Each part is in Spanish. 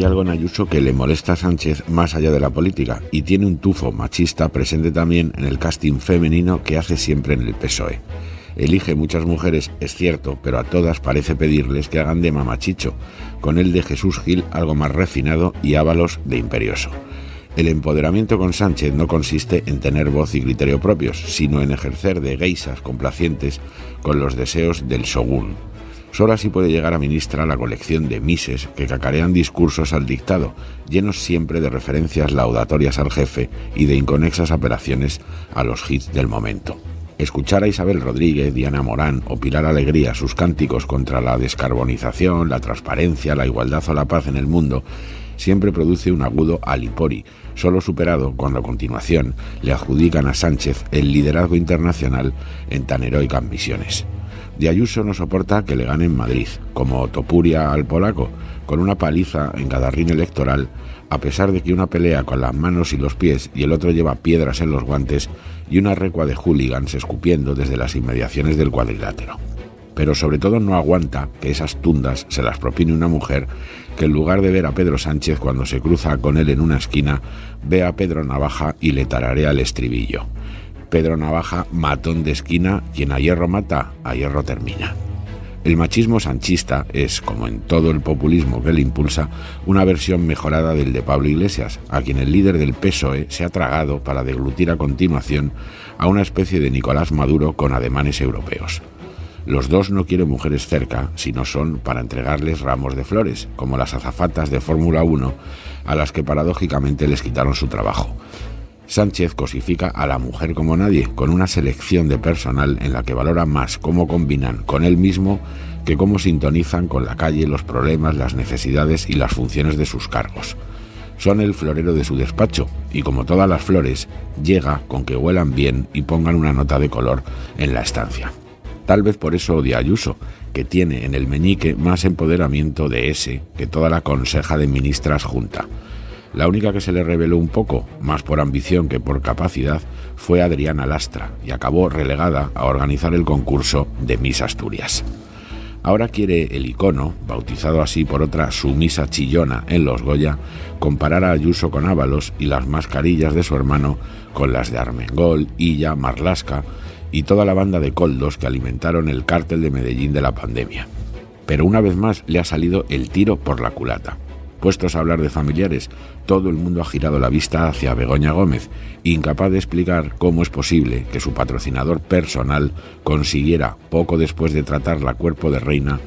hay algo en Ayuso que le molesta a Sánchez más allá de la política y tiene un tufo machista presente también en el casting femenino que hace siempre en el PSOE. Elige muchas mujeres, es cierto, pero a todas parece pedirles que hagan de mamachicho, con el de Jesús Gil algo más refinado y Ábalos de imperioso. El empoderamiento con Sánchez no consiste en tener voz y criterio propios, sino en ejercer de geisas complacientes con los deseos del shogun, Solo así puede llegar a ministra la colección de mises que cacarean discursos al dictado, llenos siempre de referencias laudatorias al jefe y de inconexas apelaciones a los hits del momento. Escuchar a Isabel Rodríguez, Diana Morán o Pilar Alegría sus cánticos contra la descarbonización, la transparencia, la igualdad o la paz en el mundo siempre produce un agudo alipori, solo superado cuando a continuación le adjudican a Sánchez el liderazgo internacional en tan heroicas misiones. De Ayuso no soporta que le gane en Madrid, como Topuria al polaco, con una paliza en cada electoral, a pesar de que una pelea con las manos y los pies y el otro lleva piedras en los guantes y una recua de hooligans escupiendo desde las inmediaciones del cuadrilátero. Pero sobre todo no aguanta que esas tundas se las propine una mujer que en lugar de ver a Pedro Sánchez cuando se cruza con él en una esquina, ve a Pedro Navaja y le tararea el estribillo. Pedro Navaja, matón de esquina, quien a hierro mata, a hierro termina. El machismo sanchista es, como en todo el populismo que le impulsa, una versión mejorada del de Pablo Iglesias, a quien el líder del PSOE se ha tragado para deglutir a continuación a una especie de Nicolás Maduro con ademanes europeos. Los dos no quieren mujeres cerca, sino son para entregarles ramos de flores, como las azafatas de Fórmula 1, a las que paradójicamente les quitaron su trabajo. Sánchez cosifica a la mujer como nadie, con una selección de personal en la que valora más cómo combinan con él mismo que cómo sintonizan con la calle los problemas, las necesidades y las funciones de sus cargos. Son el florero de su despacho y como todas las flores, llega con que huelan bien y pongan una nota de color en la estancia. Tal vez por eso odia Ayuso, que tiene en el meñique más empoderamiento de ese que toda la conseja de ministras junta. La única que se le reveló un poco, más por ambición que por capacidad, fue Adriana Lastra y acabó relegada a organizar el concurso de Miss Asturias. Ahora quiere el icono, bautizado así por otra sumisa chillona en los Goya, comparar a Ayuso con Ábalos y las mascarillas de su hermano con las de Armengol, Illa, Marlasca y toda la banda de coldos que alimentaron el cártel de Medellín de la pandemia. Pero una vez más le ha salido el tiro por la culata. Puestos a hablar de familiares, todo el mundo ha girado la vista hacia Begoña Gómez, incapaz de explicar cómo es posible que su patrocinador personal consiguiera, poco después de tratarla cuerpo de reina,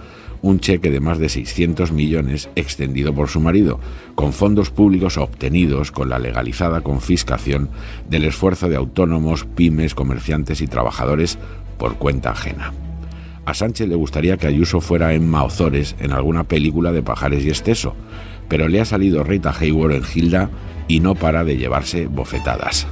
un cheque de más de 600 millones extendido por su marido, con fondos públicos obtenidos con la legalizada confiscación del esfuerzo de autónomos, pymes, comerciantes y trabajadores por cuenta ajena. A Sánchez le gustaría que Ayuso fuera en Maozores en alguna película de Pajares y Esteso, pero le ha salido Rita Hayward en Gilda y no para de llevarse bofetadas.